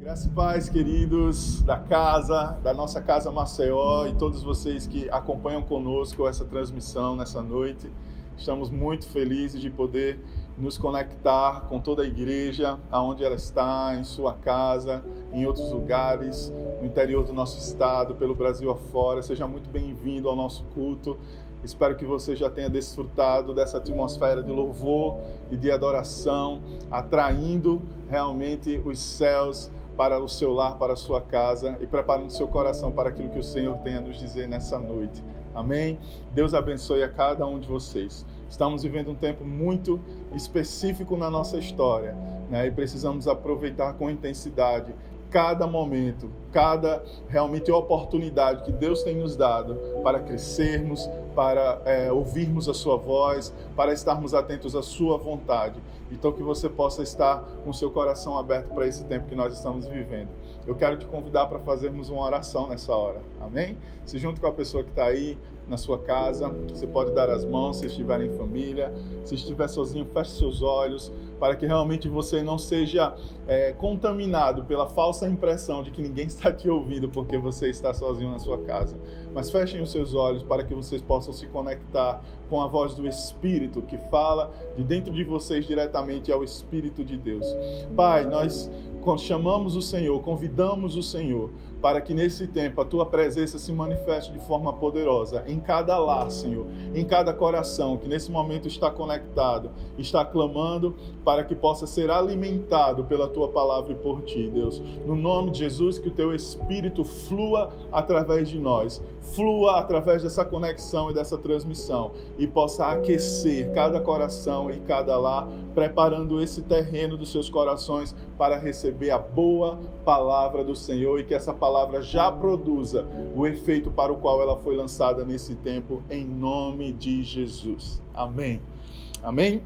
Graças e paz, queridos da casa, da nossa casa Maceió e todos vocês que acompanham conosco essa transmissão nessa noite. Estamos muito felizes de poder nos conectar com toda a igreja, aonde ela está, em sua casa, em outros lugares, no interior do nosso estado, pelo Brasil afora. Seja muito bem-vindo ao nosso culto. Espero que você já tenha desfrutado dessa atmosfera de louvor e de adoração, atraindo realmente os céus para o seu lar, para a sua casa e preparando seu coração para aquilo que o Senhor tem a nos dizer nessa noite. Amém? Deus abençoe a cada um de vocês. Estamos vivendo um tempo muito específico na nossa história né? e precisamos aproveitar com intensidade cada momento, cada realmente oportunidade que Deus tem nos dado para crescermos, para é, ouvirmos a Sua voz, para estarmos atentos à Sua vontade. Então, que você possa estar com seu coração aberto para esse tempo que nós estamos vivendo. Eu quero te convidar para fazermos uma oração nessa hora. Amém? Se junto com a pessoa que está aí na sua casa, você pode dar as mãos se estiver em família. Se estiver sozinho, feche seus olhos para que realmente você não seja é, contaminado pela falsa impressão de que ninguém está te ouvindo porque você está sozinho na sua casa. Mas fechem os seus olhos para que vocês possam se conectar com a voz do Espírito que fala de dentro de vocês diretamente ao Espírito de Deus. Pai, nós chamamos o Senhor, convidamos o Senhor para que nesse tempo a tua presença se manifeste de forma poderosa em cada lar, Senhor, em cada coração que nesse momento está conectado, está clamando para que possa ser alimentado pela tua palavra e por ti, Deus. No nome de Jesus, que o teu espírito flua através de nós, flua através dessa conexão e dessa transmissão e possa aquecer cada coração e cada lar, preparando esse terreno dos seus corações para receber a boa palavra do Senhor e que essa palavra já produza o efeito para o qual ela foi lançada nesse tempo, em nome de Jesus. Amém. Amém.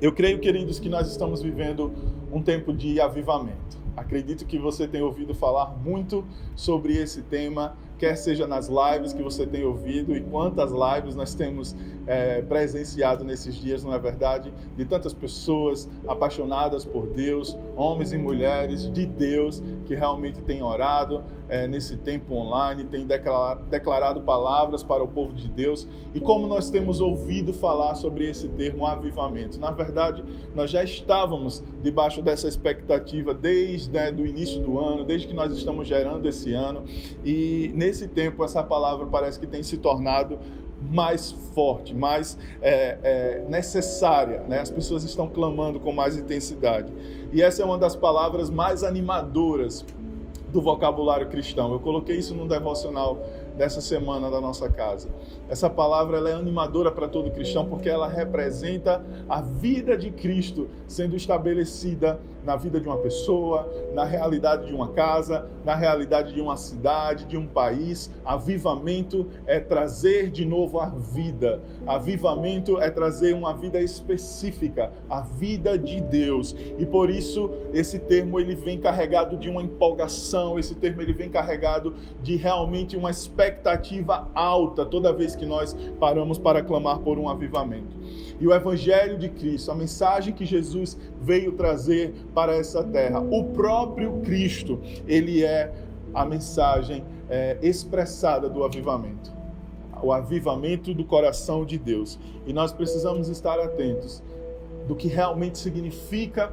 Eu creio, queridos, que nós estamos vivendo um tempo de avivamento. Acredito que você tem ouvido falar muito sobre esse tema quer seja nas lives que você tem ouvido e quantas lives nós temos é, presenciado nesses dias, não é verdade? De tantas pessoas apaixonadas por Deus, homens e mulheres de Deus que realmente têm orado é, nesse tempo online, declarado, declarado palavras para o povo de Deus e como nós temos ouvido falar sobre esse termo avivamento. Na verdade, nós já estávamos debaixo dessa expectativa desde né, o início do ano, desde que nós estamos gerando esse ano e nesse tempo essa palavra parece que tem se tornado mais forte, mais é, é, necessária. Né? As pessoas estão clamando com mais intensidade. E essa é uma das palavras mais animadoras do vocabulário cristão. Eu coloquei isso no devocional dessa semana da nossa casa. Essa palavra ela é animadora para todo cristão porque ela representa a vida de Cristo sendo estabelecida na vida de uma pessoa, na realidade de uma casa, na realidade de uma cidade, de um país. Avivamento é trazer de novo a vida. Avivamento é trazer uma vida específica, a vida de Deus. E por isso esse termo ele vem carregado de uma empolgação, esse termo ele vem carregado de realmente uma expectativa alta toda vez que nós paramos para clamar por um avivamento. E o evangelho de Cristo, a mensagem que Jesus veio trazer para essa terra, o próprio Cristo, ele é a mensagem é, expressada do avivamento. O avivamento do coração de Deus. E nós precisamos estar atentos do que realmente significa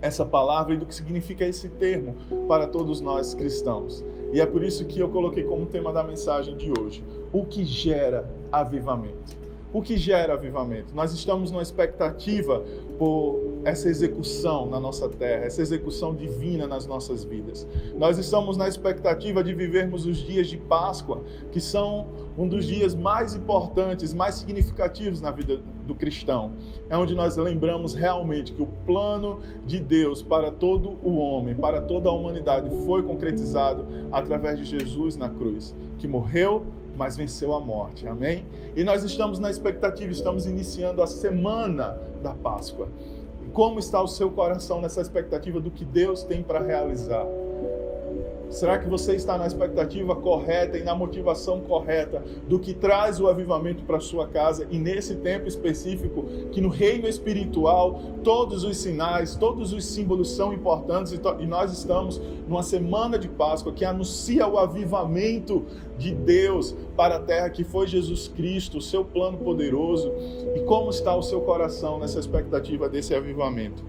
essa palavra e do que significa esse termo para todos nós cristãos. E é por isso que eu coloquei como tema da mensagem de hoje: o que gera avivamento. O que gera avivamento? Nós estamos numa expectativa por essa execução na nossa terra, essa execução divina nas nossas vidas. Nós estamos na expectativa de vivermos os dias de Páscoa, que são um dos dias mais importantes, mais significativos na vida do cristão. É onde nós lembramos realmente que o plano de Deus para todo o homem, para toda a humanidade, foi concretizado através de Jesus na cruz, que morreu mas venceu a morte. Amém? E nós estamos na expectativa, estamos iniciando a semana da Páscoa. Como está o seu coração nessa expectativa do que Deus tem para realizar? Será que você está na expectativa correta e na motivação correta do que traz o avivamento para sua casa e nesse tempo específico que no reino espiritual todos os sinais, todos os símbolos são importantes e nós estamos numa semana de Páscoa que anuncia o avivamento de Deus para a terra que foi Jesus Cristo, o seu plano poderoso e como está o seu coração nessa expectativa desse avivamento?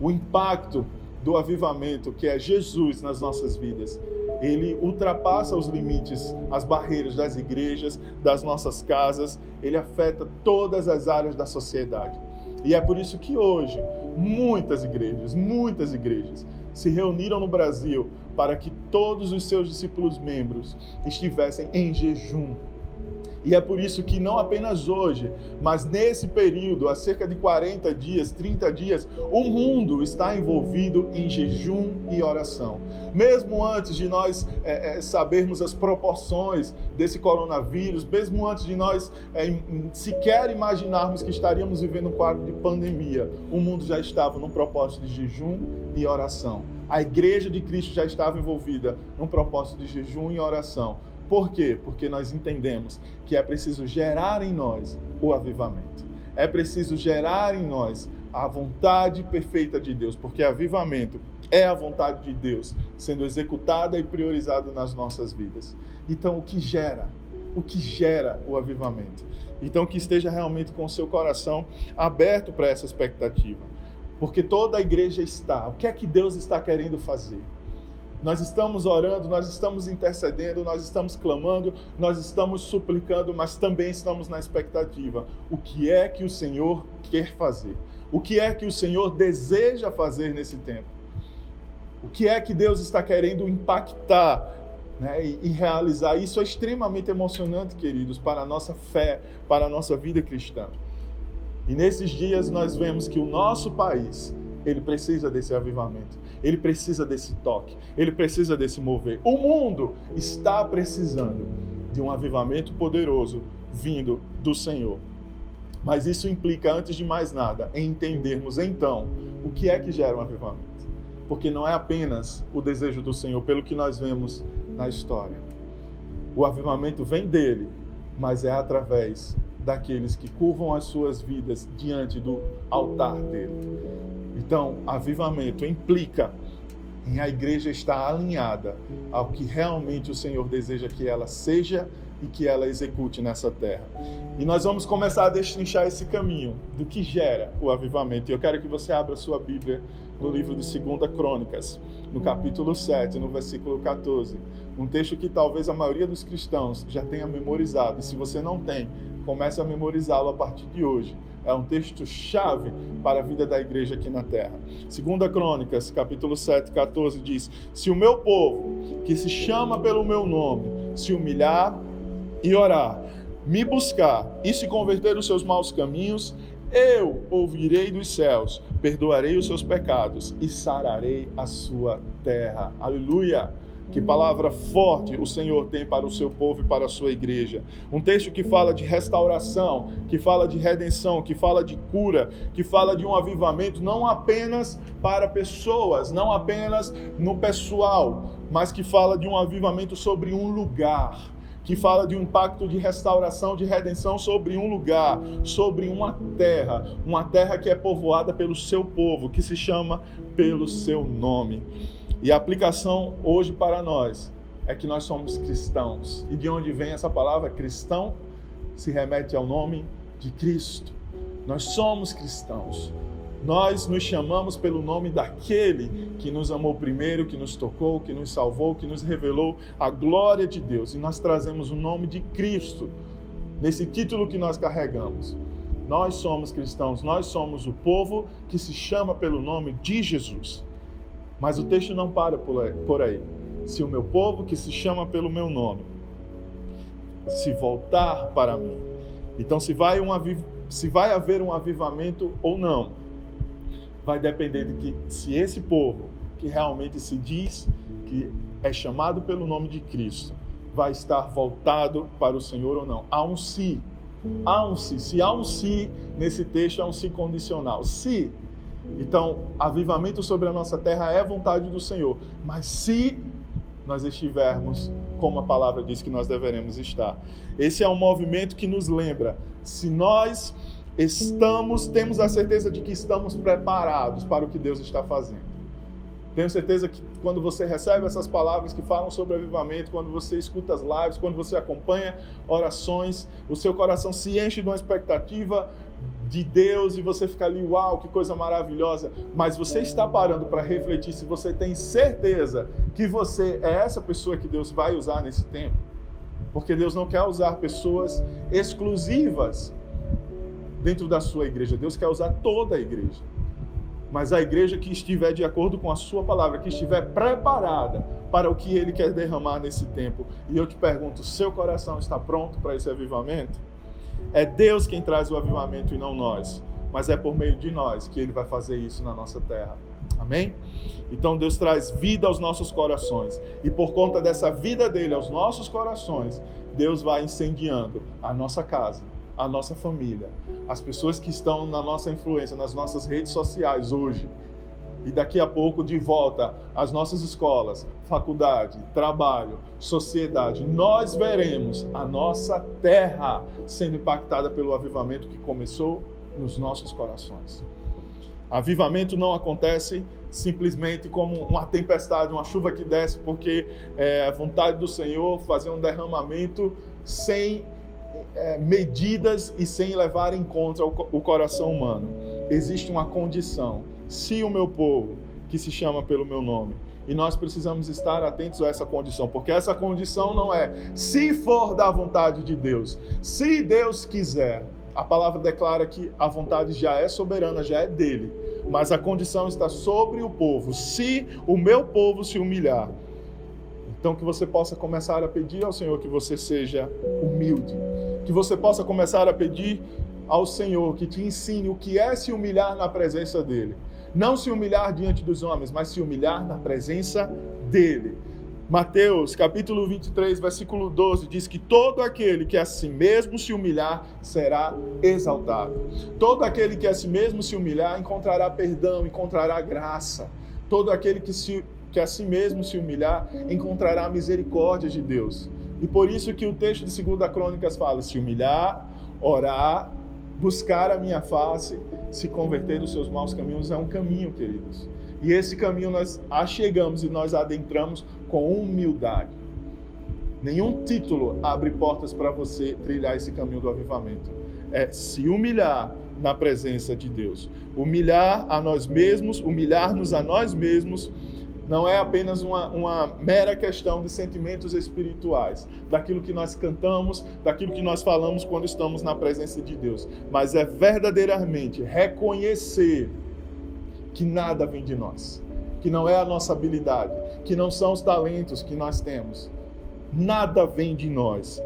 O impacto do avivamento, que é Jesus nas nossas vidas. Ele ultrapassa os limites, as barreiras das igrejas, das nossas casas, ele afeta todas as áreas da sociedade. E é por isso que hoje muitas igrejas, muitas igrejas se reuniram no Brasil para que todos os seus discípulos membros estivessem em jejum e é por isso que não apenas hoje, mas nesse período, há cerca de 40 dias, 30 dias, o mundo está envolvido em jejum e oração. Mesmo antes de nós é, é, sabermos as proporções desse coronavírus, mesmo antes de nós é, sequer imaginarmos que estaríamos vivendo um quadro de pandemia, o mundo já estava num propósito de jejum e oração. A igreja de Cristo já estava envolvida num propósito de jejum e oração por quê? Porque nós entendemos que é preciso gerar em nós o avivamento. É preciso gerar em nós a vontade perfeita de Deus, porque avivamento é a vontade de Deus sendo executada e priorizada nas nossas vidas. Então, o que gera? O que gera o avivamento? Então, que esteja realmente com o seu coração aberto para essa expectativa. Porque toda a igreja está. O que é que Deus está querendo fazer? Nós estamos orando, nós estamos intercedendo, nós estamos clamando, nós estamos suplicando, mas também estamos na expectativa. O que é que o Senhor quer fazer? O que é que o Senhor deseja fazer nesse tempo? O que é que Deus está querendo impactar né, e, e, realizar? Isso é extremamente emocionante, queridos, para a nossa fé, para a nossa vida cristã. E nesses dias nós vemos que o nosso país, ele precisa desse avivamento. Ele precisa desse toque, ele precisa desse mover. O mundo está precisando de um avivamento poderoso vindo do Senhor. Mas isso implica, antes de mais nada, em entendermos então o que é que gera um avivamento. Porque não é apenas o desejo do Senhor, pelo que nós vemos na história. O avivamento vem dele, mas é através daqueles que curvam as suas vidas diante do altar dele. Então, avivamento implica em a igreja estar alinhada ao que realmente o Senhor deseja que ela seja e que ela execute nessa terra. E nós vamos começar a destrinchar esse caminho do que gera o avivamento. E eu quero que você abra sua Bíblia no livro de 2 Crônicas, no capítulo 7, no versículo 14. Um texto que talvez a maioria dos cristãos já tenha memorizado. E se você não tem, comece a memorizá-lo a partir de hoje é um texto chave para a vida da igreja aqui na terra. Segunda Crônicas, capítulo 7, 14 diz: "Se o meu povo, que se chama pelo meu nome, se humilhar e orar, me buscar e se converter dos seus maus caminhos, eu ouvirei dos céus, perdoarei os seus pecados e sararei a sua terra." Aleluia! Que palavra forte o Senhor tem para o seu povo e para a sua igreja. Um texto que fala de restauração, que fala de redenção, que fala de cura, que fala de um avivamento não apenas para pessoas, não apenas no pessoal, mas que fala de um avivamento sobre um lugar que fala de um pacto de restauração, de redenção sobre um lugar, sobre uma terra, uma terra que é povoada pelo seu povo, que se chama pelo seu nome. E a aplicação hoje para nós é que nós somos cristãos. E de onde vem essa palavra cristão? Se remete ao nome de Cristo. Nós somos cristãos. Nós nos chamamos pelo nome daquele que nos amou primeiro, que nos tocou, que nos salvou, que nos revelou a glória de Deus. E nós trazemos o nome de Cristo nesse título que nós carregamos. Nós somos cristãos, nós somos o povo que se chama pelo nome de Jesus. Mas o texto não para por aí. Se o meu povo, que se chama pelo meu nome, se voltar para mim. Então, se vai, um aviv... se vai haver um avivamento ou não, vai depender de que, se esse povo, que realmente se diz que é chamado pelo nome de Cristo, vai estar voltado para o Senhor ou não. Há um se. Há um se. Se há um se nesse texto, é um se condicional. Se então, avivamento sobre a nossa terra é vontade do Senhor. Mas se nós estivermos como a palavra diz que nós deveremos estar. Esse é um movimento que nos lembra, se nós estamos, temos a certeza de que estamos preparados para o que Deus está fazendo. Tenho certeza que quando você recebe essas palavras que falam sobre avivamento, quando você escuta as lives, quando você acompanha orações, o seu coração se enche de uma expectativa de Deus e você fica ali, uau, que coisa maravilhosa. Mas você está parando para refletir se você tem certeza que você é essa pessoa que Deus vai usar nesse tempo. Porque Deus não quer usar pessoas exclusivas dentro da sua igreja. Deus quer usar toda a igreja mas a igreja que estiver de acordo com a sua palavra, que estiver preparada para o que ele quer derramar nesse tempo. E eu te pergunto, seu coração está pronto para esse avivamento? É Deus quem traz o avivamento e não nós, mas é por meio de nós que ele vai fazer isso na nossa terra. Amém? Então Deus traz vida aos nossos corações, e por conta dessa vida dele aos nossos corações, Deus vai incendiando a nossa casa, a nossa família, as pessoas que estão na nossa influência, nas nossas redes sociais hoje, e daqui a pouco de volta às nossas escolas, faculdade, trabalho, sociedade, nós veremos a nossa terra sendo impactada pelo avivamento que começou nos nossos corações. Avivamento não acontece simplesmente como uma tempestade, uma chuva que desce, porque é a vontade do Senhor fazer um derramamento sem é, medidas e sem levar em conta o, o coração humano. Existe uma condição. Se o meu povo, que se chama pelo meu nome, e nós precisamos estar atentos a essa condição, porque essa condição não é se for da vontade de Deus, se Deus quiser. A palavra declara que a vontade já é soberana, já é dele, mas a condição está sobre o povo. Se o meu povo se humilhar, então que você possa começar a pedir ao Senhor que você seja humilde, que você possa começar a pedir ao Senhor que te ensine o que é se humilhar na presença dele. Não se humilhar diante dos homens, mas se humilhar na presença dele. Mateus, capítulo 23, versículo 12, diz que todo aquele que a si mesmo se humilhar será exaltado. Todo aquele que a si mesmo se humilhar encontrará perdão, encontrará graça. Todo aquele que, se, que a si mesmo se humilhar encontrará a misericórdia de Deus. E por isso que o texto de 2 Crônicas fala: se humilhar, orar, buscar a minha face, se converter dos seus maus caminhos é um caminho, queridos. E esse caminho nós achegamos e nós adentramos com humildade. Nenhum título abre portas para você trilhar esse caminho do avivamento. É se humilhar na presença de Deus. Humilhar a nós mesmos, humilhar-nos a nós mesmos não é apenas uma, uma mera questão de sentimentos espirituais, daquilo que nós cantamos, daquilo que nós falamos quando estamos na presença de Deus, mas é verdadeiramente reconhecer que nada vem de nós, que não é a nossa habilidade, que não são os talentos que nós temos, nada vem de nós,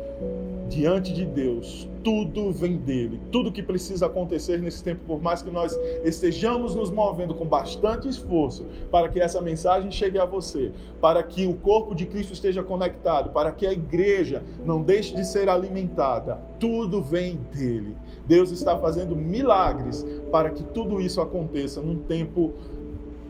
diante de Deus, tudo vem dele. Tudo que precisa acontecer nesse tempo, por mais que nós estejamos nos movendo com bastante esforço para que essa mensagem chegue a você, para que o corpo de Cristo esteja conectado, para que a igreja não deixe de ser alimentada, tudo vem dele. Deus está fazendo milagres para que tudo isso aconteça num tempo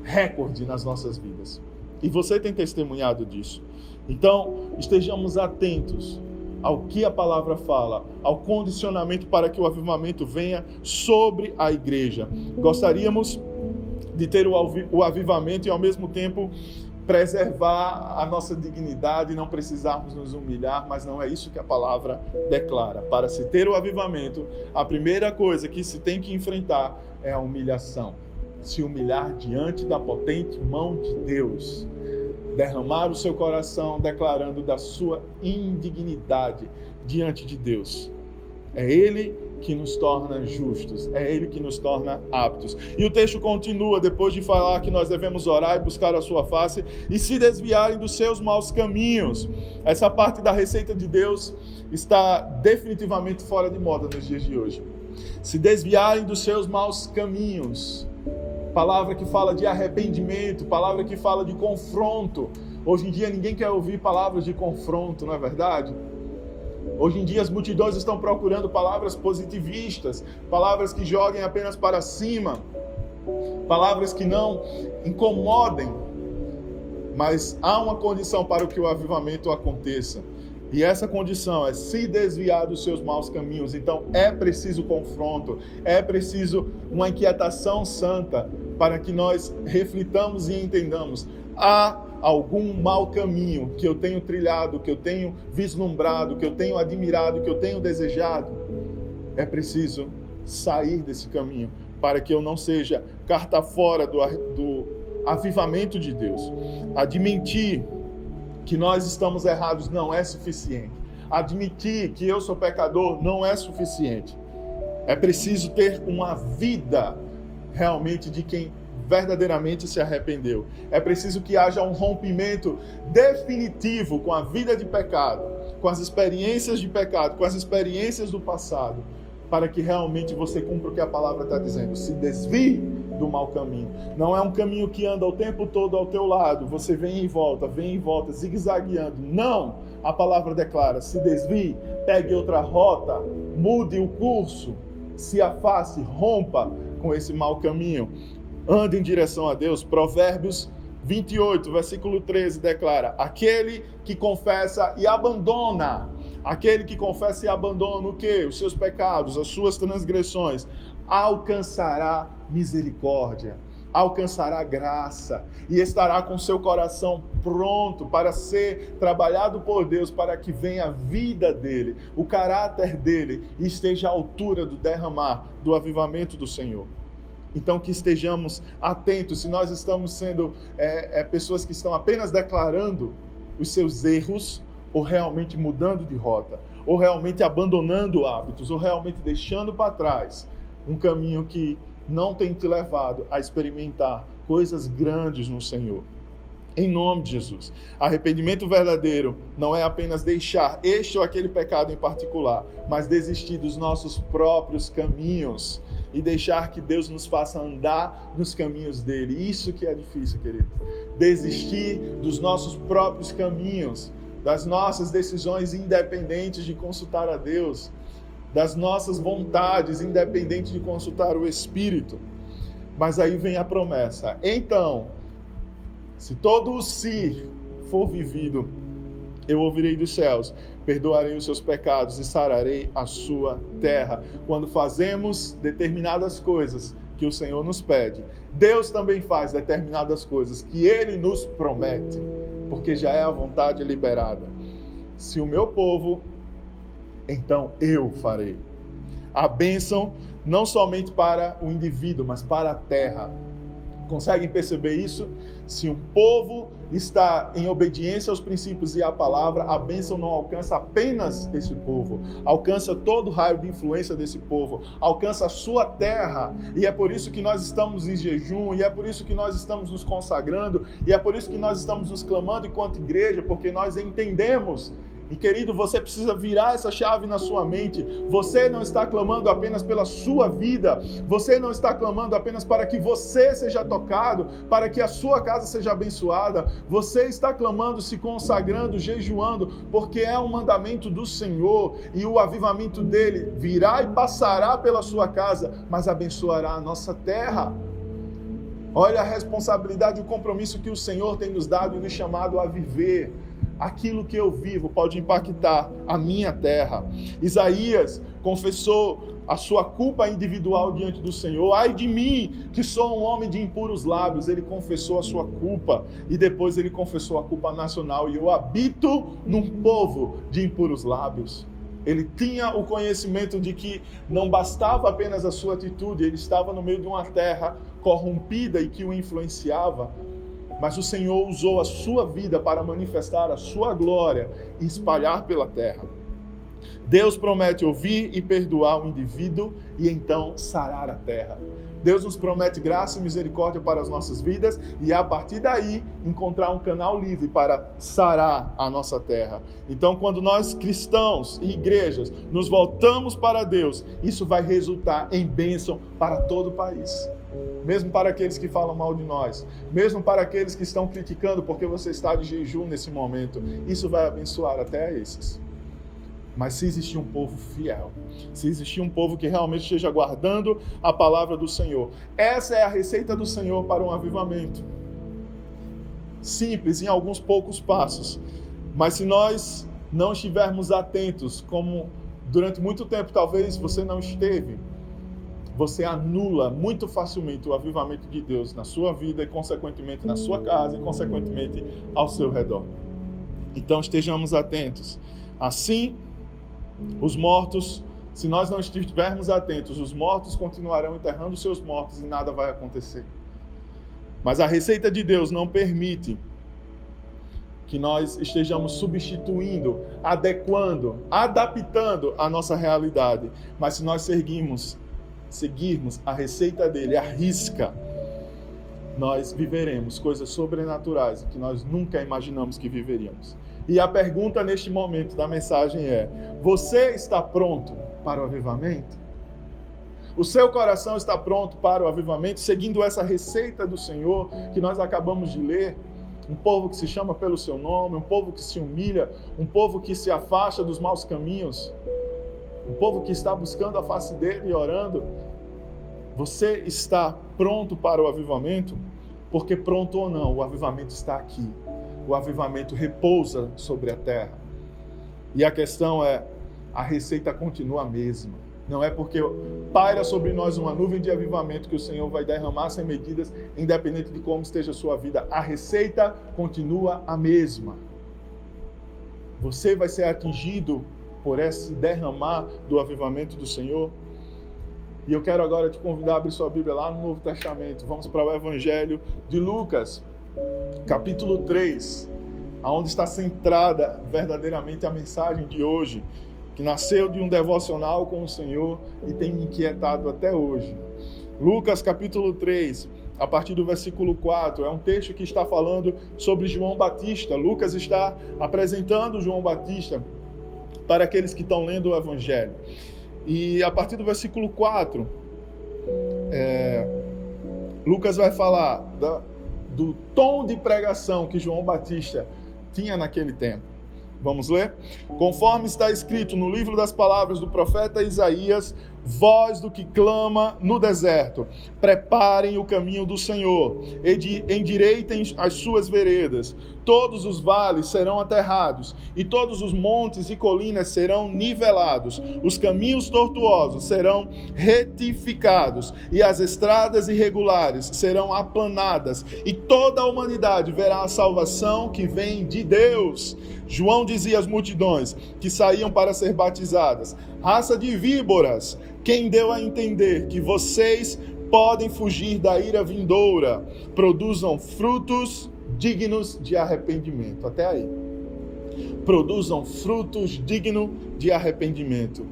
recorde nas nossas vidas. E você tem testemunhado disso. Então, estejamos atentos ao que a palavra fala, ao condicionamento para que o avivamento venha sobre a igreja. Gostaríamos de ter o avivamento e ao mesmo tempo preservar a nossa dignidade não precisarmos nos humilhar, mas não é isso que a palavra declara. Para se ter o avivamento, a primeira coisa que se tem que enfrentar é a humilhação. Se humilhar diante da potente mão de Deus derramar o seu coração declarando da sua indignidade diante de Deus. É Ele que nos torna justos, é Ele que nos torna aptos. E o texto continua, depois de falar que nós devemos orar e buscar a Sua face e se desviarem dos seus maus caminhos. Essa parte da receita de Deus está definitivamente fora de moda nos dias de hoje. Se desviarem dos seus maus caminhos palavra que fala de arrependimento, palavra que fala de confronto. Hoje em dia ninguém quer ouvir palavras de confronto, não é verdade? Hoje em dia as multidões estão procurando palavras positivistas, palavras que joguem apenas para cima, palavras que não incomodem. Mas há uma condição para que o avivamento aconteça. E essa condição é se desviar dos seus maus caminhos. Então é preciso confronto, é preciso uma inquietação santa para que nós reflitamos e entendamos. Há algum mau caminho que eu tenho trilhado, que eu tenho vislumbrado, que eu tenho admirado, que eu tenho desejado? É preciso sair desse caminho para que eu não seja carta fora do, do avivamento de Deus. Admitir que nós estamos errados não é suficiente. Admitir que eu sou pecador não é suficiente. É preciso ter uma vida realmente de quem verdadeiramente se arrependeu. É preciso que haja um rompimento definitivo com a vida de pecado, com as experiências de pecado, com as experiências do passado, para que realmente você cumpra o que a palavra está dizendo. Se desvie do mau caminho. Não é um caminho que anda o tempo todo ao teu lado, você vem e volta, vem e volta, zigue-zagueando. Não! A palavra declara: se desvie, pegue outra rota, mude o curso, se afaste, rompa com esse mau caminho. Ande em direção a Deus. Provérbios 28, versículo 13 declara: Aquele que confessa e abandona, aquele que confessa e abandona o que? Os seus pecados, as suas transgressões, alcançará misericórdia, alcançará graça e estará com seu coração pronto para ser trabalhado por Deus, para que venha a vida dele, o caráter dele e esteja à altura do derramar do avivamento do Senhor. Então, que estejamos atentos se nós estamos sendo é, é, pessoas que estão apenas declarando os seus erros, ou realmente mudando de rota, ou realmente abandonando hábitos, ou realmente deixando para trás um caminho que não tem te levado a experimentar coisas grandes no Senhor. Em nome de Jesus. Arrependimento verdadeiro não é apenas deixar este ou aquele pecado em particular, mas desistir dos nossos próprios caminhos e deixar que Deus nos faça andar nos caminhos dele. Isso que é difícil, querido. Desistir dos nossos próprios caminhos, das nossas decisões independentes de consultar a Deus das nossas vontades, independente de consultar o Espírito. Mas aí vem a promessa. Então, se todo o si for vivido, eu ouvirei dos céus, perdoarei os seus pecados e sararei a sua terra. Quando fazemos determinadas coisas que o Senhor nos pede, Deus também faz determinadas coisas que ele nos promete, porque já é a vontade liberada. Se o meu povo então eu farei. A bênção não somente para o indivíduo, mas para a terra. Conseguem perceber isso? Se um povo está em obediência aos princípios e à palavra, a bênção não alcança apenas esse povo, alcança todo o raio de influência desse povo, alcança a sua terra. E é por isso que nós estamos em jejum, e é por isso que nós estamos nos consagrando, e é por isso que nós estamos nos clamando enquanto igreja, porque nós entendemos e querido, você precisa virar essa chave na sua mente. Você não está clamando apenas pela sua vida, você não está clamando apenas para que você seja tocado, para que a sua casa seja abençoada. Você está clamando, se consagrando, jejuando, porque é um mandamento do Senhor e o avivamento dele virá e passará pela sua casa, mas abençoará a nossa terra. Olha a responsabilidade e o compromisso que o Senhor tem nos dado e nos chamado a viver aquilo que eu vivo pode impactar a minha terra. Isaías confessou a sua culpa individual diante do Senhor. Ai de mim, que sou um homem de impuros lábios. Ele confessou a sua culpa e depois ele confessou a culpa nacional. E eu habito num povo de impuros lábios. Ele tinha o conhecimento de que não bastava apenas a sua atitude, ele estava no meio de uma terra corrompida e que o influenciava, mas o Senhor usou a sua vida para manifestar a sua glória e espalhar pela terra. Deus promete ouvir e perdoar o indivíduo e então sarar a terra. Deus nos promete graça e misericórdia para as nossas vidas e a partir daí encontrar um canal livre para sarar a nossa terra. Então, quando nós cristãos e igrejas nos voltamos para Deus, isso vai resultar em bênção para todo o país mesmo para aqueles que falam mal de nós, mesmo para aqueles que estão criticando porque você está de jejum nesse momento, isso vai abençoar até esses. Mas se existir um povo fiel, se existir um povo que realmente esteja guardando a palavra do Senhor, essa é a receita do Senhor para um avivamento. simples, em alguns poucos passos. Mas se nós não estivermos atentos, como durante muito tempo talvez você não esteve, você anula muito facilmente o avivamento de Deus na sua vida e, consequentemente, na sua casa e, consequentemente, ao seu redor. Então, estejamos atentos. Assim, os mortos, se nós não estivermos atentos, os mortos continuarão enterrando seus mortos e nada vai acontecer. Mas a receita de Deus não permite que nós estejamos substituindo, adequando, adaptando a nossa realidade. Mas se nós seguirmos seguirmos a receita dele, a risca, nós viveremos coisas sobrenaturais que nós nunca imaginamos que viveríamos. E a pergunta neste momento da mensagem é: você está pronto para o avivamento? O seu coração está pronto para o avivamento, seguindo essa receita do Senhor que nós acabamos de ler? Um povo que se chama pelo seu nome, um povo que se humilha, um povo que se afasta dos maus caminhos, um povo que está buscando a face dele e orando. Você está pronto para o avivamento? Porque pronto ou não, o avivamento está aqui. O avivamento repousa sobre a terra. E a questão é: a receita continua a mesma. Não é porque paira sobre nós uma nuvem de avivamento que o Senhor vai derramar sem medidas, independente de como esteja a sua vida. A receita continua a mesma. Você vai ser atingido por esse derramar do avivamento do Senhor. E eu quero agora te convidar a abrir sua Bíblia lá no Novo Testamento. Vamos para o Evangelho de Lucas, capítulo 3, aonde está centrada verdadeiramente a mensagem de hoje, que nasceu de um devocional com o Senhor e tem me inquietado até hoje. Lucas, capítulo 3, a partir do versículo 4, é um texto que está falando sobre João Batista. Lucas está apresentando João Batista para aqueles que estão lendo o Evangelho. E a partir do versículo 4, é, Lucas vai falar da, do tom de pregação que João Batista tinha naquele tempo. Vamos ler? Conforme está escrito no livro das palavras do profeta Isaías, voz do que clama no deserto: preparem o caminho do Senhor, endireitem as suas veredas. Todos os vales serão aterrados, e todos os montes e colinas serão nivelados. Os caminhos tortuosos serão retificados, e as estradas irregulares serão aplanadas, e toda a humanidade verá a salvação que vem de Deus. João dizia às multidões que saíam para ser batizadas: raça de víboras, quem deu a entender que vocês podem fugir da ira vindoura, produzam frutos dignos de arrependimento. Até aí. Produzam frutos dignos de arrependimento.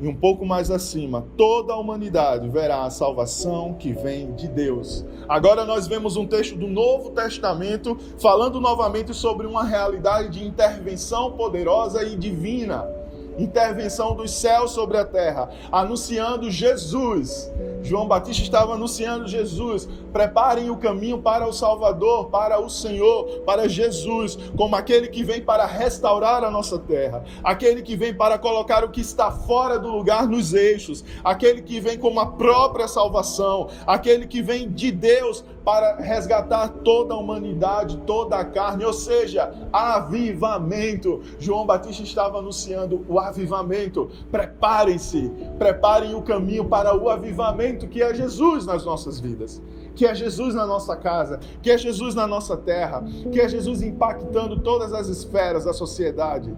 E um pouco mais acima, toda a humanidade verá a salvação que vem de Deus. Agora nós vemos um texto do Novo Testamento falando novamente sobre uma realidade de intervenção poderosa e divina intervenção dos céus sobre a terra, anunciando Jesus. João Batista estava anunciando Jesus. Preparem o caminho para o Salvador, para o Senhor, para Jesus, como aquele que vem para restaurar a nossa terra, aquele que vem para colocar o que está fora do lugar nos eixos, aquele que vem como a própria salvação, aquele que vem de Deus para resgatar toda a humanidade, toda a carne, ou seja, avivamento. João Batista estava anunciando o avivamento. Preparem-se, preparem o caminho para o avivamento que é Jesus nas nossas vidas que é Jesus na nossa casa, que é Jesus na nossa terra, que é Jesus impactando todas as esferas da sociedade.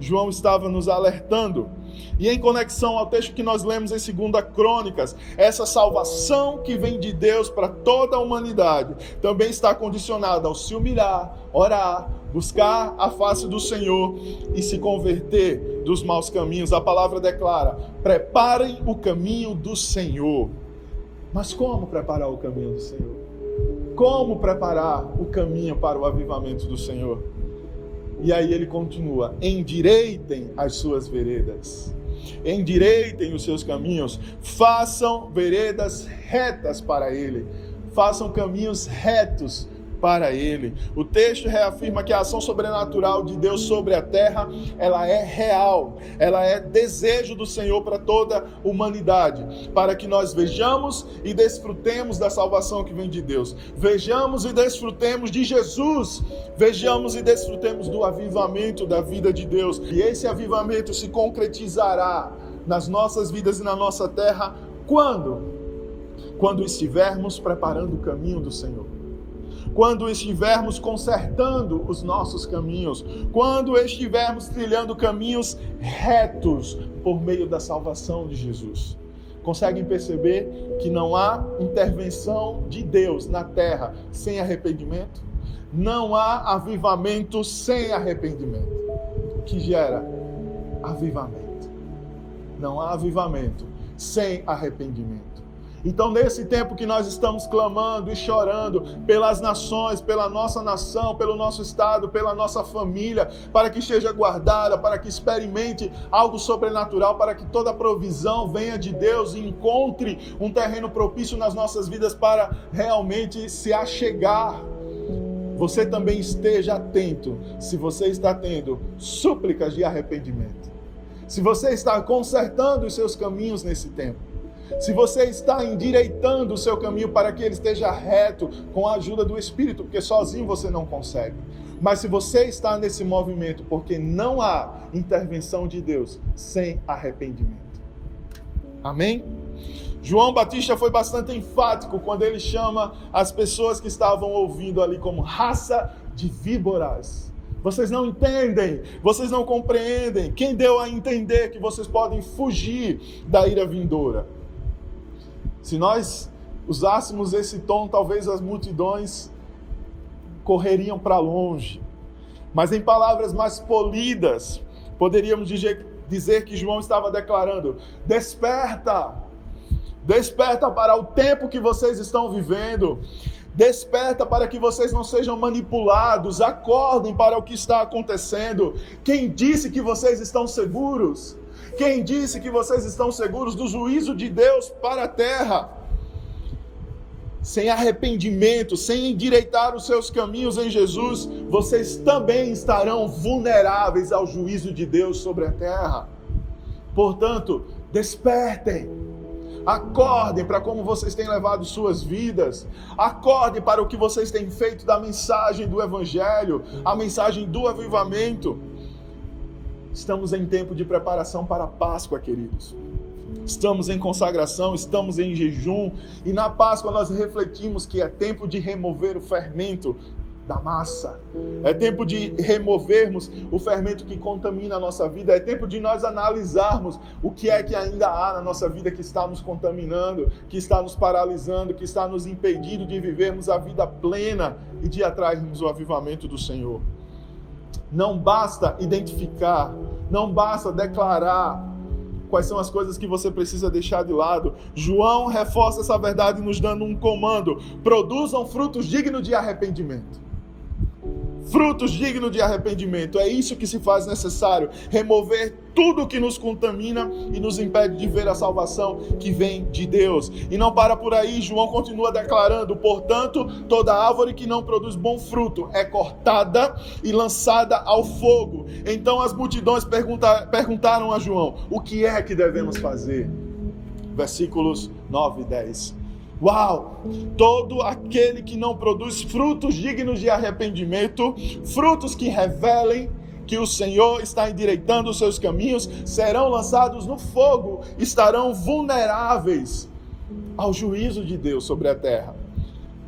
João estava nos alertando. E em conexão ao texto que nós lemos em 2 Crônicas, essa salvação que vem de Deus para toda a humanidade também está condicionada ao se humilhar, orar, buscar a face do Senhor e se converter dos maus caminhos. A palavra declara: preparem o caminho do Senhor. Mas como preparar o caminho do Senhor? Como preparar o caminho para o avivamento do Senhor? E aí ele continua: endireitem as suas veredas, endireitem os seus caminhos, façam veredas retas para ele, façam caminhos retos para ele. O texto reafirma que a ação sobrenatural de Deus sobre a terra, ela é real, ela é desejo do Senhor para toda a humanidade, para que nós vejamos e desfrutemos da salvação que vem de Deus. Vejamos e desfrutemos de Jesus, vejamos e desfrutemos do avivamento da vida de Deus. E esse avivamento se concretizará nas nossas vidas e na nossa terra quando? Quando estivermos preparando o caminho do Senhor quando estivermos consertando os nossos caminhos, quando estivermos trilhando caminhos retos por meio da salvação de Jesus. Conseguem perceber que não há intervenção de Deus na terra sem arrependimento? Não há avivamento sem arrependimento. O que gera avivamento? Não há avivamento sem arrependimento. Então, nesse tempo que nós estamos clamando e chorando pelas nações, pela nossa nação, pelo nosso estado, pela nossa família, para que esteja guardada, para que experimente algo sobrenatural, para que toda provisão venha de Deus e encontre um terreno propício nas nossas vidas para realmente se achegar. Você também esteja atento se você está tendo súplicas de arrependimento. Se você está consertando os seus caminhos nesse tempo se você está endireitando o seu caminho para que ele esteja reto com a ajuda do Espírito, porque sozinho você não consegue. Mas se você está nesse movimento porque não há intervenção de Deus sem arrependimento. Amém? João Batista foi bastante enfático quando ele chama as pessoas que estavam ouvindo ali como raça de víboras. Vocês não entendem, vocês não compreendem. Quem deu a entender que vocês podem fugir da ira vindoura? Se nós usássemos esse tom, talvez as multidões correriam para longe. Mas em palavras mais polidas, poderíamos dizer que João estava declarando: desperta, desperta para o tempo que vocês estão vivendo. Desperta para que vocês não sejam manipulados, acordem para o que está acontecendo. Quem disse que vocês estão seguros? Quem disse que vocês estão seguros do juízo de Deus para a terra? Sem arrependimento, sem endireitar os seus caminhos em Jesus, vocês também estarão vulneráveis ao juízo de Deus sobre a terra. Portanto, despertem. Acordem para como vocês têm levado suas vidas. Acordem para o que vocês têm feito da mensagem do Evangelho, a mensagem do avivamento. Estamos em tempo de preparação para a Páscoa, queridos. Estamos em consagração, estamos em jejum, e na Páscoa nós refletimos que é tempo de remover o fermento da massa. É tempo de removermos o fermento que contamina a nossa vida. É tempo de nós analisarmos o que é que ainda há na nossa vida que está nos contaminando, que está nos paralisando, que está nos impedindo de vivermos a vida plena e de atrairmos o avivamento do Senhor. Não basta identificar, não basta declarar quais são as coisas que você precisa deixar de lado. João reforça essa verdade nos dando um comando: produzam frutos dignos de arrependimento frutos dignos de arrependimento. É isso que se faz necessário: remover tudo que nos contamina e nos impede de ver a salvação que vem de Deus. E não para por aí, João continua declarando: portanto, toda árvore que não produz bom fruto é cortada e lançada ao fogo. Então as multidões pergunta, perguntaram a João: o que é que devemos fazer? Versículos 9 e 10. Uau! Todo aquele que não produz frutos dignos de arrependimento, frutos que revelem que o Senhor está endireitando os seus caminhos, serão lançados no fogo, estarão vulneráveis ao juízo de Deus sobre a terra.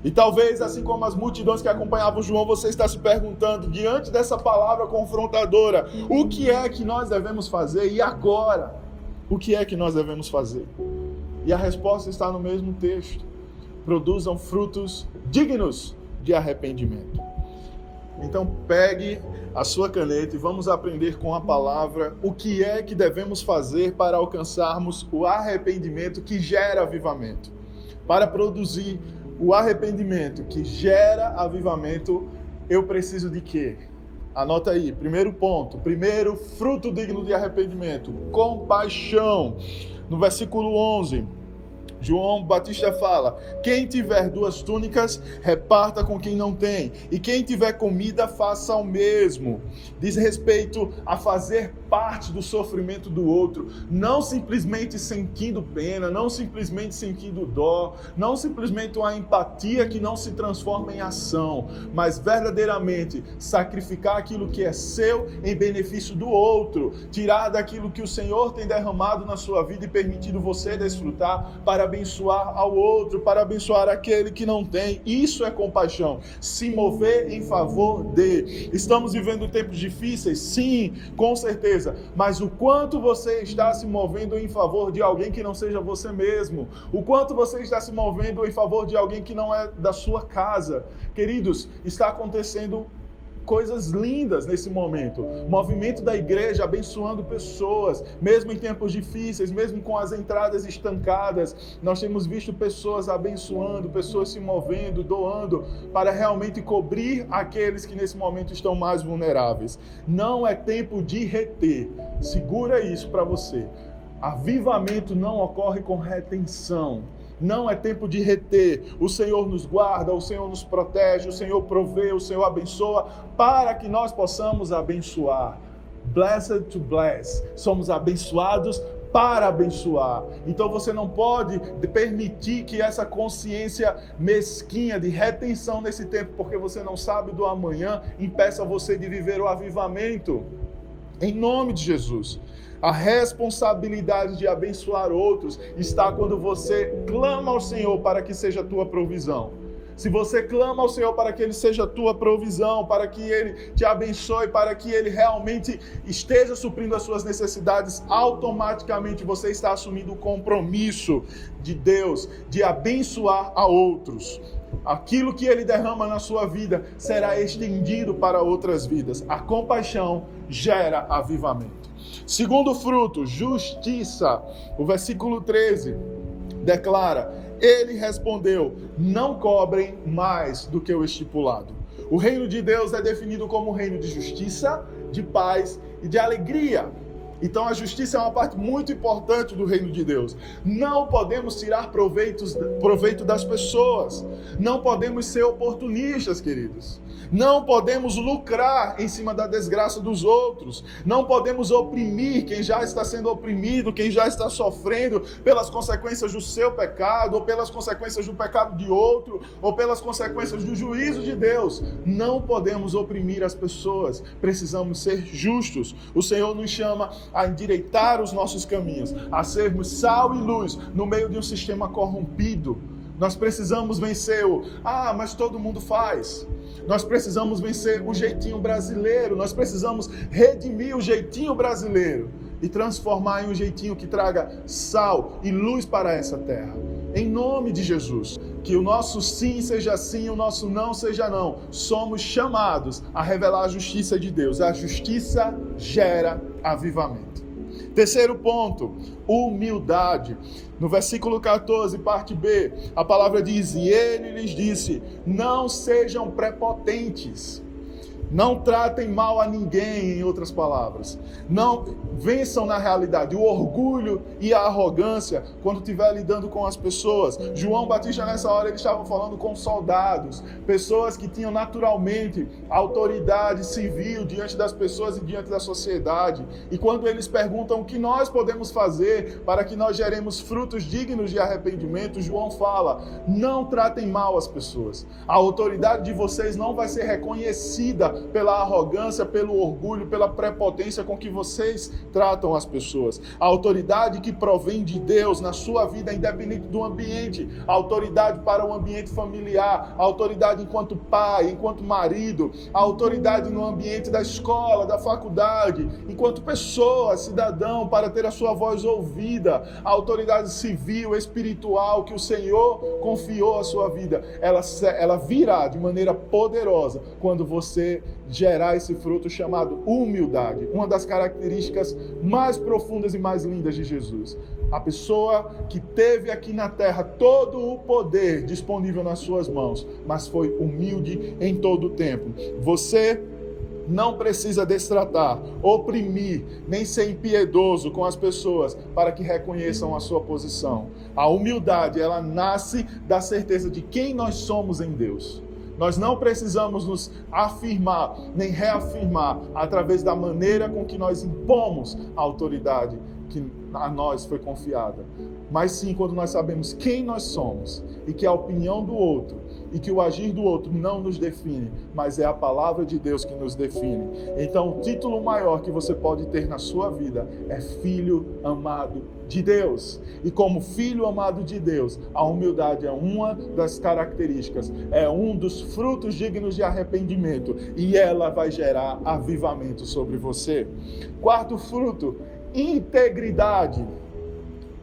E talvez, assim como as multidões que acompanhavam João, você está se perguntando, diante dessa palavra confrontadora, o que é que nós devemos fazer? E agora? O que é que nós devemos fazer? E a resposta está no mesmo texto. Produzam frutos dignos de arrependimento. Então pegue a sua caneta e vamos aprender com a palavra o que é que devemos fazer para alcançarmos o arrependimento que gera avivamento. Para produzir o arrependimento que gera avivamento, eu preciso de quê? Anota aí, primeiro ponto, primeiro fruto digno de arrependimento, compaixão. No versículo 11, João Batista fala: quem tiver duas túnicas, reparta com quem não tem, e quem tiver comida, faça o mesmo. Diz respeito a fazer parte do sofrimento do outro, não simplesmente sentindo pena, não simplesmente sentindo dó, não simplesmente uma empatia que não se transforma em ação, mas verdadeiramente sacrificar aquilo que é seu em benefício do outro, tirar daquilo que o Senhor tem derramado na sua vida e permitido você desfrutar para abençoar ao outro, para abençoar aquele que não tem. Isso é compaixão, se mover em favor de. Estamos vivendo tempos difíceis? Sim, com certeza mas o quanto você está se movendo em favor de alguém que não seja você mesmo, o quanto você está se movendo em favor de alguém que não é da sua casa. Queridos, está acontecendo coisas lindas nesse momento. Movimento da igreja abençoando pessoas, mesmo em tempos difíceis, mesmo com as entradas estancadas. Nós temos visto pessoas abençoando, pessoas se movendo, doando para realmente cobrir aqueles que nesse momento estão mais vulneráveis. Não é tempo de reter. Segura isso para você. Avivamento não ocorre com retenção. Não é tempo de reter. O Senhor nos guarda, o Senhor nos protege, o Senhor provê, o Senhor abençoa, para que nós possamos abençoar. Blessed to bless. Somos abençoados para abençoar. Então você não pode permitir que essa consciência mesquinha de retenção nesse tempo, porque você não sabe do amanhã, impeça você de viver o avivamento. Em nome de Jesus. A responsabilidade de abençoar outros está quando você clama ao Senhor para que seja tua provisão. Se você clama ao Senhor para que Ele seja tua provisão, para que Ele te abençoe, para que Ele realmente esteja suprindo as suas necessidades, automaticamente você está assumindo o compromisso de Deus de abençoar a outros. Aquilo que Ele derrama na sua vida será estendido para outras vidas. A compaixão gera avivamento. Segundo fruto, justiça. O versículo 13 declara: Ele respondeu: Não cobrem mais do que o estipulado. O reino de Deus é definido como um reino de justiça, de paz e de alegria. Então a justiça é uma parte muito importante do reino de Deus. Não podemos tirar proveitos, proveito das pessoas. Não podemos ser oportunistas, queridos. Não podemos lucrar em cima da desgraça dos outros. Não podemos oprimir quem já está sendo oprimido, quem já está sofrendo pelas consequências do seu pecado, ou pelas consequências do pecado de outro, ou pelas consequências do juízo de Deus. Não podemos oprimir as pessoas. Precisamos ser justos. O Senhor nos chama a endireitar os nossos caminhos, a sermos sal e luz no meio de um sistema corrompido. Nós precisamos vencer o ah, mas todo mundo faz. Nós precisamos vencer o jeitinho brasileiro, nós precisamos redimir o jeitinho brasileiro e transformar em um jeitinho que traga sal e luz para essa terra. Em nome de Jesus, que o nosso sim seja sim, o nosso não seja não. Somos chamados a revelar a justiça de Deus. A justiça gera avivamento. Terceiro ponto, humildade. No versículo 14, parte B, a palavra diz: E ele lhes disse: Não sejam prepotentes não tratem mal a ninguém, em outras palavras. Não vençam na realidade o orgulho e a arrogância quando estiver lidando com as pessoas. João Batista, nessa hora, ele estava falando com soldados, pessoas que tinham naturalmente autoridade civil diante das pessoas e diante da sociedade. E quando eles perguntam o que nós podemos fazer para que nós geremos frutos dignos de arrependimento, João fala: não tratem mal as pessoas. A autoridade de vocês não vai ser reconhecida pela arrogância, pelo orgulho, pela prepotência com que vocês tratam as pessoas. A autoridade que provém de Deus na sua vida, independente do ambiente, a autoridade para o ambiente familiar, a autoridade enquanto pai, enquanto marido, a autoridade no ambiente da escola, da faculdade, enquanto pessoa, cidadão, para ter a sua voz ouvida, a autoridade civil, espiritual que o Senhor confiou à sua vida, ela, ela virá de maneira poderosa quando você gerar esse fruto chamado humildade, uma das características mais profundas e mais lindas de Jesus. A pessoa que teve aqui na terra todo o poder disponível nas suas mãos, mas foi humilde em todo o tempo. Você não precisa destratar, oprimir, nem ser impiedoso com as pessoas para que reconheçam a sua posição. A humildade, ela nasce da certeza de quem nós somos em Deus. Nós não precisamos nos afirmar nem reafirmar através da maneira com que nós impomos a autoridade que a nós foi confiada, mas sim quando nós sabemos quem nós somos e que a opinião do outro e que o agir do outro não nos define, mas é a palavra de Deus que nos define. Então, o título maior que você pode ter na sua vida é filho amado de Deus. E como filho amado de Deus, a humildade é uma das características, é um dos frutos dignos de arrependimento e ela vai gerar avivamento sobre você. Quarto fruto, integridade.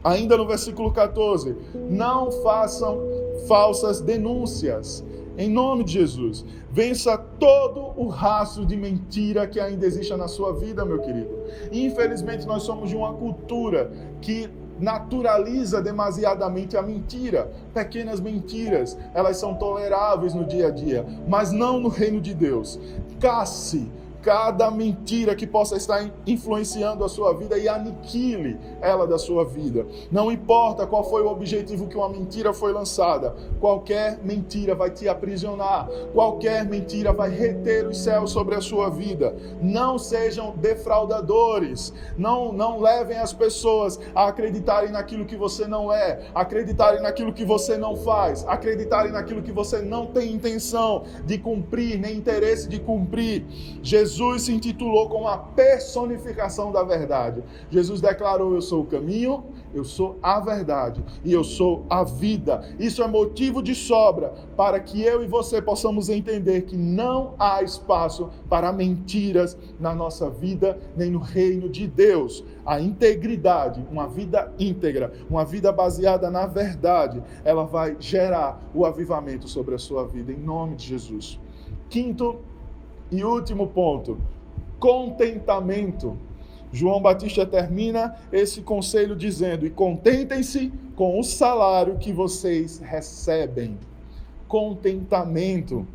Ainda no versículo 14, não façam falsas denúncias. Em nome de Jesus, vença todo o rastro de mentira que ainda existe na sua vida, meu querido. Infelizmente, nós somos de uma cultura que naturaliza demasiadamente a mentira. Pequenas mentiras, elas são toleráveis no dia a dia, mas não no reino de Deus. Casse cada mentira que possa estar influenciando a sua vida e aniquile ela da sua vida. Não importa qual foi o objetivo que uma mentira foi lançada, qualquer mentira vai te aprisionar, qualquer mentira vai reter os céus sobre a sua vida. Não sejam defraudadores, não, não levem as pessoas a acreditarem naquilo que você não é, acreditarem naquilo que você não faz, acreditarem naquilo que você não tem intenção de cumprir, nem interesse de cumprir. Jesus Jesus se intitulou como a personificação da verdade. Jesus declarou: Eu sou o caminho, eu sou a verdade e eu sou a vida. Isso é motivo de sobra para que eu e você possamos entender que não há espaço para mentiras na nossa vida, nem no reino de Deus. A integridade, uma vida íntegra, uma vida baseada na verdade, ela vai gerar o avivamento sobre a sua vida, em nome de Jesus. Quinto, e último ponto: contentamento. João Batista termina esse conselho dizendo: E contentem-se com o salário que vocês recebem. Contentamento,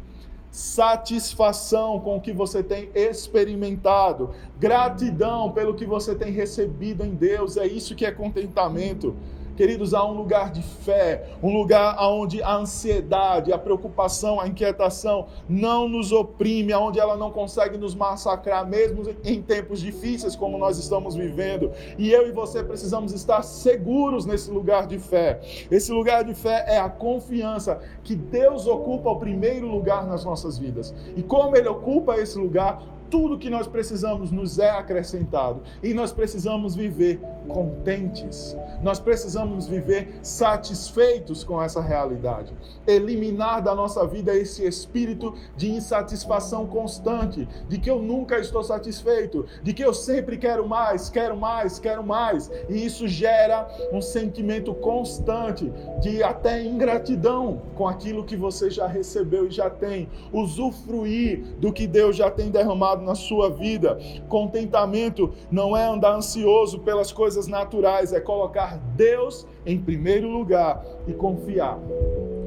satisfação com o que você tem experimentado, gratidão pelo que você tem recebido em Deus. É isso que é contentamento. Queridos, há um lugar de fé, um lugar onde a ansiedade, a preocupação, a inquietação não nos oprime, onde ela não consegue nos massacrar, mesmo em tempos difíceis como nós estamos vivendo. E eu e você precisamos estar seguros nesse lugar de fé. Esse lugar de fé é a confiança que Deus ocupa o primeiro lugar nas nossas vidas. E como Ele ocupa esse lugar, tudo que nós precisamos nos é acrescentado. E nós precisamos viver contentes, nós precisamos viver satisfeitos com essa realidade, eliminar da nossa vida esse espírito de insatisfação constante, de que eu nunca estou satisfeito, de que eu sempre quero mais, quero mais, quero mais, e isso gera um sentimento constante de até ingratidão com aquilo que você já recebeu e já tem, usufruir do que Deus já tem derramado na sua vida. Contentamento não é andar ansioso pelas coisas naturais, é colocar Deus em primeiro lugar e confiar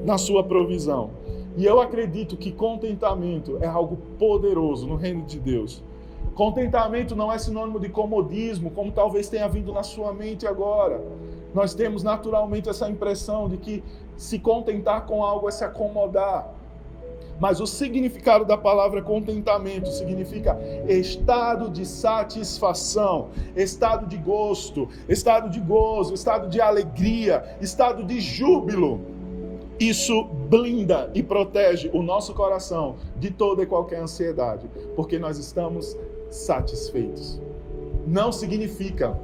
na sua provisão. E eu acredito que contentamento é algo poderoso no reino de Deus. Contentamento não é sinônimo de comodismo, como talvez tenha vindo na sua mente agora. Nós temos naturalmente essa impressão de que se contentar com algo é se acomodar. Mas o significado da palavra contentamento significa estado de satisfação, estado de gosto, estado de gozo, estado de alegria, estado de júbilo. Isso blinda e protege o nosso coração de toda e qualquer ansiedade, porque nós estamos satisfeitos. Não significa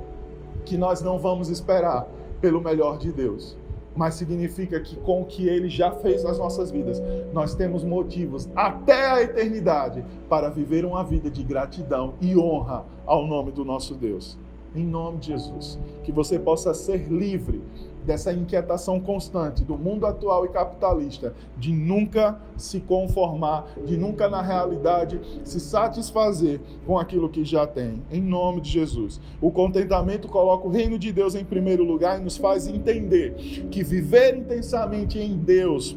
que nós não vamos esperar pelo melhor de Deus mas significa que com o que ele já fez nas nossas vidas, nós temos motivos até a eternidade para viver uma vida de gratidão e honra ao nome do nosso Deus. Em nome de Jesus, que você possa ser livre dessa inquietação constante do mundo atual e capitalista, de nunca se conformar, de nunca na realidade se satisfazer com aquilo que já tem, em nome de Jesus. O contentamento coloca o reino de Deus em primeiro lugar e nos faz entender que viver intensamente em Deus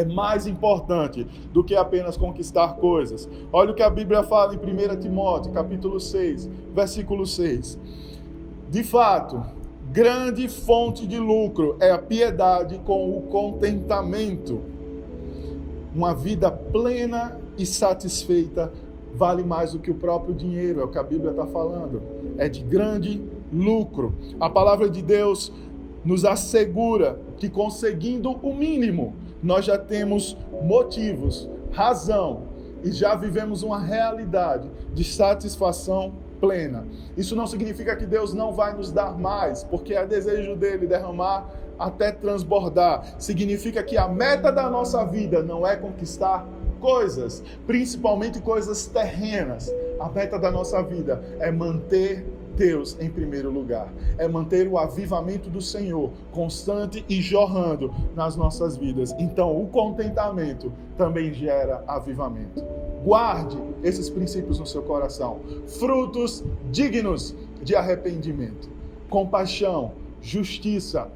é mais importante do que apenas conquistar coisas. Olha o que a Bíblia fala em 1 Timóteo, capítulo 6, versículo 6. De fato, grande fonte de lucro é a piedade com o contentamento. Uma vida plena e satisfeita vale mais do que o próprio dinheiro, é o que a Bíblia está falando. É de grande lucro. A palavra de Deus nos assegura que conseguindo o mínimo, nós já temos motivos, razão e já vivemos uma realidade de satisfação plena. Isso não significa que Deus não vai nos dar mais, porque é desejo dele derramar até transbordar. Significa que a meta da nossa vida não é conquistar coisas, principalmente coisas terrenas. A meta da nossa vida é manter Deus em primeiro lugar. É manter o avivamento do Senhor constante e jorrando nas nossas vidas. Então, o contentamento também gera avivamento. Guarde esses princípios no seu coração. Frutos dignos de arrependimento, compaixão, justiça,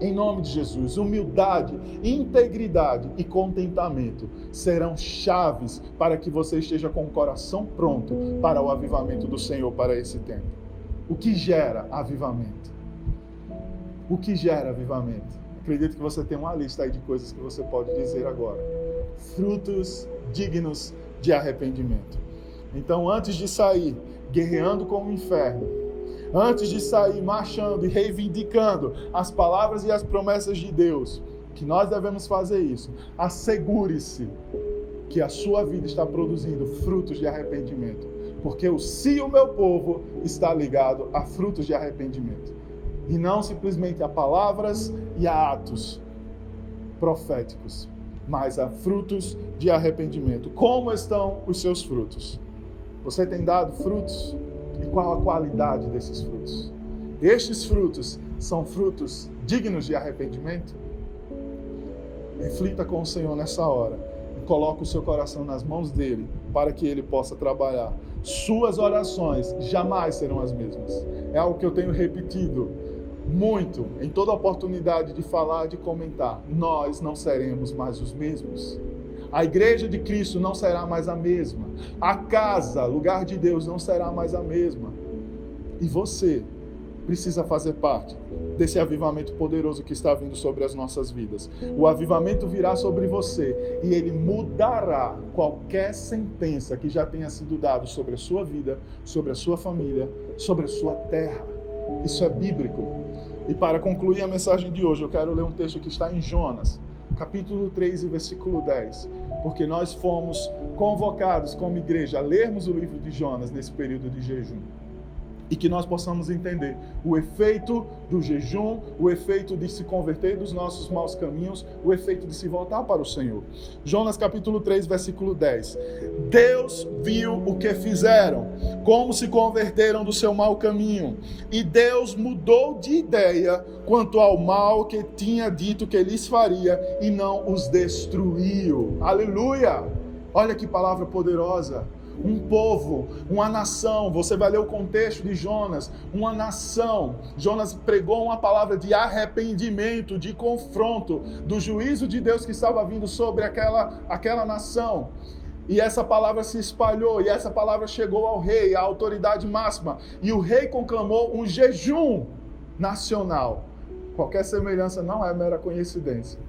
em nome de Jesus, humildade, integridade e contentamento serão chaves para que você esteja com o coração pronto para o avivamento do Senhor para esse tempo. O que gera avivamento? O que gera avivamento? Acredito que você tem uma lista aí de coisas que você pode dizer agora. Frutos dignos de arrependimento. Então, antes de sair guerreando com o inferno, antes de sair marchando e reivindicando as palavras e as promessas de Deus, que nós devemos fazer isso. Assegure-se que a sua vida está produzindo frutos de arrependimento, porque o se o meu povo está ligado a frutos de arrependimento e não simplesmente a palavras e a atos proféticos, mas a frutos de arrependimento. Como estão os seus frutos? Você tem dado frutos? E qual a qualidade desses frutos? Estes frutos são frutos dignos de arrependimento? Reflita com o Senhor nessa hora coloque o seu coração nas mãos dele para que ele possa trabalhar. Suas orações jamais serão as mesmas. É algo que eu tenho repetido muito em toda oportunidade de falar, de comentar. Nós não seremos mais os mesmos. A igreja de Cristo não será mais a mesma. A casa, lugar de Deus, não será mais a mesma. E você precisa fazer parte desse avivamento poderoso que está vindo sobre as nossas vidas. O avivamento virá sobre você e ele mudará qualquer sentença que já tenha sido dada sobre a sua vida, sobre a sua família, sobre a sua terra. Isso é bíblico. E para concluir a mensagem de hoje, eu quero ler um texto que está em Jonas, capítulo 3 e versículo 10, porque nós fomos convocados como igreja a lermos o livro de Jonas nesse período de jejum e que nós possamos entender o efeito do jejum, o efeito de se converter dos nossos maus caminhos, o efeito de se voltar para o Senhor. Jonas capítulo 3, versículo 10. Deus viu o que fizeram, como se converteram do seu mau caminho, e Deus mudou de ideia quanto ao mal que tinha dito que lhes faria e não os destruiu. Aleluia! Olha que palavra poderosa um povo, uma nação. Você vai ler o contexto de Jonas, uma nação. Jonas pregou uma palavra de arrependimento, de confronto do juízo de Deus que estava vindo sobre aquela, aquela nação. E essa palavra se espalhou, e essa palavra chegou ao rei, à autoridade máxima. E o rei conclamou um jejum nacional. Qualquer semelhança não é mera coincidência.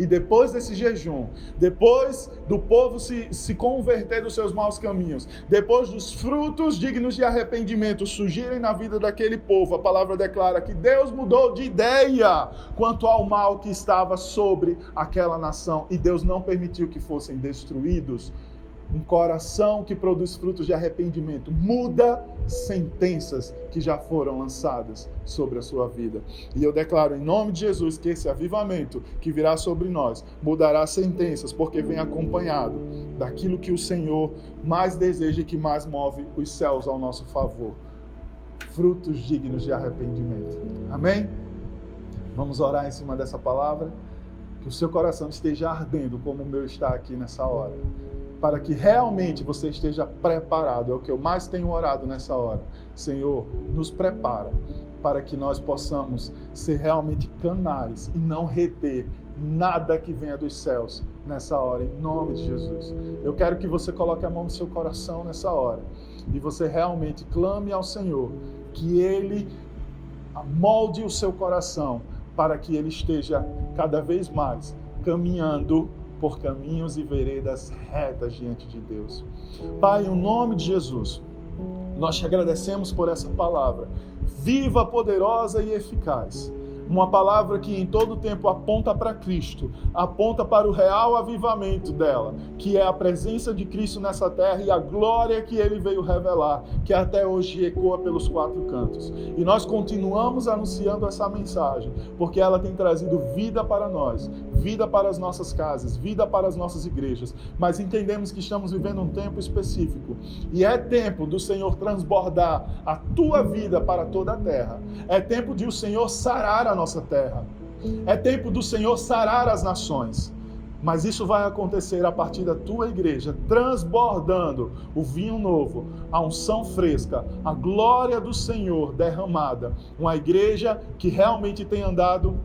E depois desse jejum, depois do povo se, se converter dos seus maus caminhos, depois dos frutos dignos de arrependimento surgirem na vida daquele povo, a palavra declara que Deus mudou de ideia quanto ao mal que estava sobre aquela nação. E Deus não permitiu que fossem destruídos um coração que produz frutos de arrependimento muda sentenças que já foram lançadas sobre a sua vida. E eu declaro em nome de Jesus que esse avivamento que virá sobre nós mudará sentenças, porque vem acompanhado daquilo que o Senhor mais deseja e que mais move os céus ao nosso favor. Frutos dignos de arrependimento. Amém? Vamos orar em cima dessa palavra. Que o seu coração esteja ardendo como o meu está aqui nessa hora para que realmente você esteja preparado. É o que eu mais tenho orado nessa hora. Senhor, nos prepara para que nós possamos ser realmente canais e não reter nada que venha dos céus nessa hora, em nome de Jesus. Eu quero que você coloque a mão no seu coração nessa hora e você realmente clame ao Senhor que Ele molde o seu coração para que ele esteja cada vez mais caminhando por caminhos e veredas retas diante de Deus. Pai, em nome de Jesus, nós te agradecemos por essa palavra, viva, poderosa e eficaz uma palavra que em todo tempo aponta para Cristo, aponta para o real avivamento dela, que é a presença de Cristo nessa terra e a glória que ele veio revelar, que até hoje ecoa pelos quatro cantos. E nós continuamos anunciando essa mensagem, porque ela tem trazido vida para nós, vida para as nossas casas, vida para as nossas igrejas. Mas entendemos que estamos vivendo um tempo específico e é tempo do Senhor transbordar a tua vida para toda a terra. É tempo de o Senhor sarar a nossa terra. É tempo do Senhor sarar as nações. Mas isso vai acontecer a partir da tua igreja, transbordando o vinho novo, a unção fresca, a glória do Senhor derramada. Uma igreja que realmente tem andado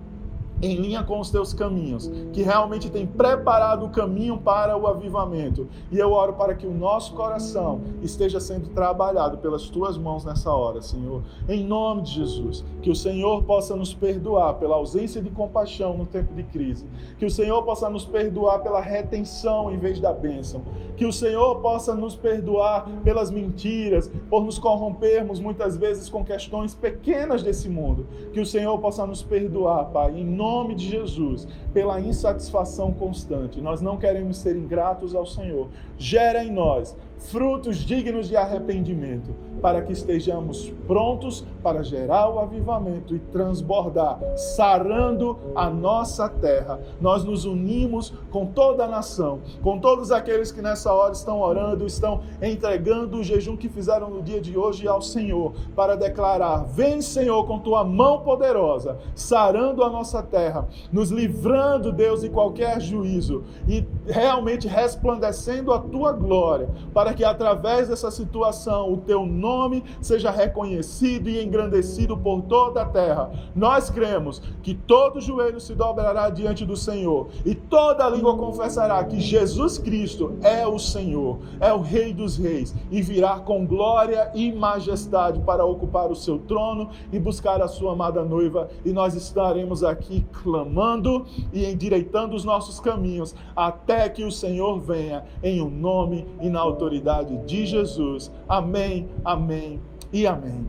em linha com os teus caminhos, que realmente tem preparado o caminho para o avivamento. E eu oro para que o nosso coração esteja sendo trabalhado pelas tuas mãos nessa hora, Senhor. Em nome de Jesus, que o Senhor possa nos perdoar pela ausência de compaixão no tempo de crise, que o Senhor possa nos perdoar pela retenção em vez da bênção, que o Senhor possa nos perdoar pelas mentiras, por nos corrompermos muitas vezes com questões pequenas desse mundo, que o Senhor possa nos perdoar, Pai, em nome nome de Jesus, pela insatisfação constante. Nós não queremos ser ingratos ao Senhor. Gera em nós frutos dignos de arrependimento, para que estejamos prontos para gerar o avivamento e transbordar, sarando a nossa terra. Nós nos unimos com toda a nação, com todos aqueles que nessa hora estão orando, estão entregando o jejum que fizeram no dia de hoje ao Senhor, para declarar: Vem, Senhor, com tua mão poderosa, sarando a nossa terra, nos livrando, Deus, de qualquer juízo e realmente resplandecendo a tua glória, para que através dessa situação o teu nome seja reconhecido e engrandecido por toda a terra. Nós cremos que todo joelho se dobrará diante do Senhor e toda língua confessará que Jesus Cristo é o Senhor, é o Rei dos Reis e virá com glória e majestade para ocupar o seu trono e buscar a sua amada noiva. E nós estaremos aqui clamando e endireitando os nossos caminhos até que o Senhor venha em o um nome e na autoridade de Jesus. Amém, amém e amém.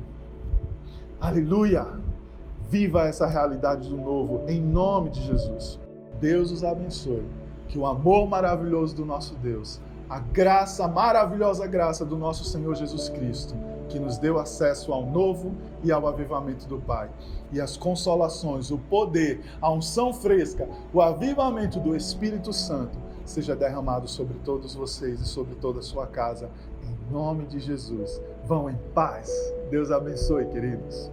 Aleluia! Viva essa realidade do novo, em nome de Jesus. Deus os abençoe. Que o amor maravilhoso do nosso Deus, a graça, a maravilhosa graça do nosso Senhor Jesus Cristo, que nos deu acesso ao novo e ao avivamento do Pai, e as consolações, o poder, a unção fresca, o avivamento do Espírito Santo seja derramado sobre todos vocês e sobre toda a sua casa, em nome de Jesus. Vão em paz. Deus abençoe, queridos.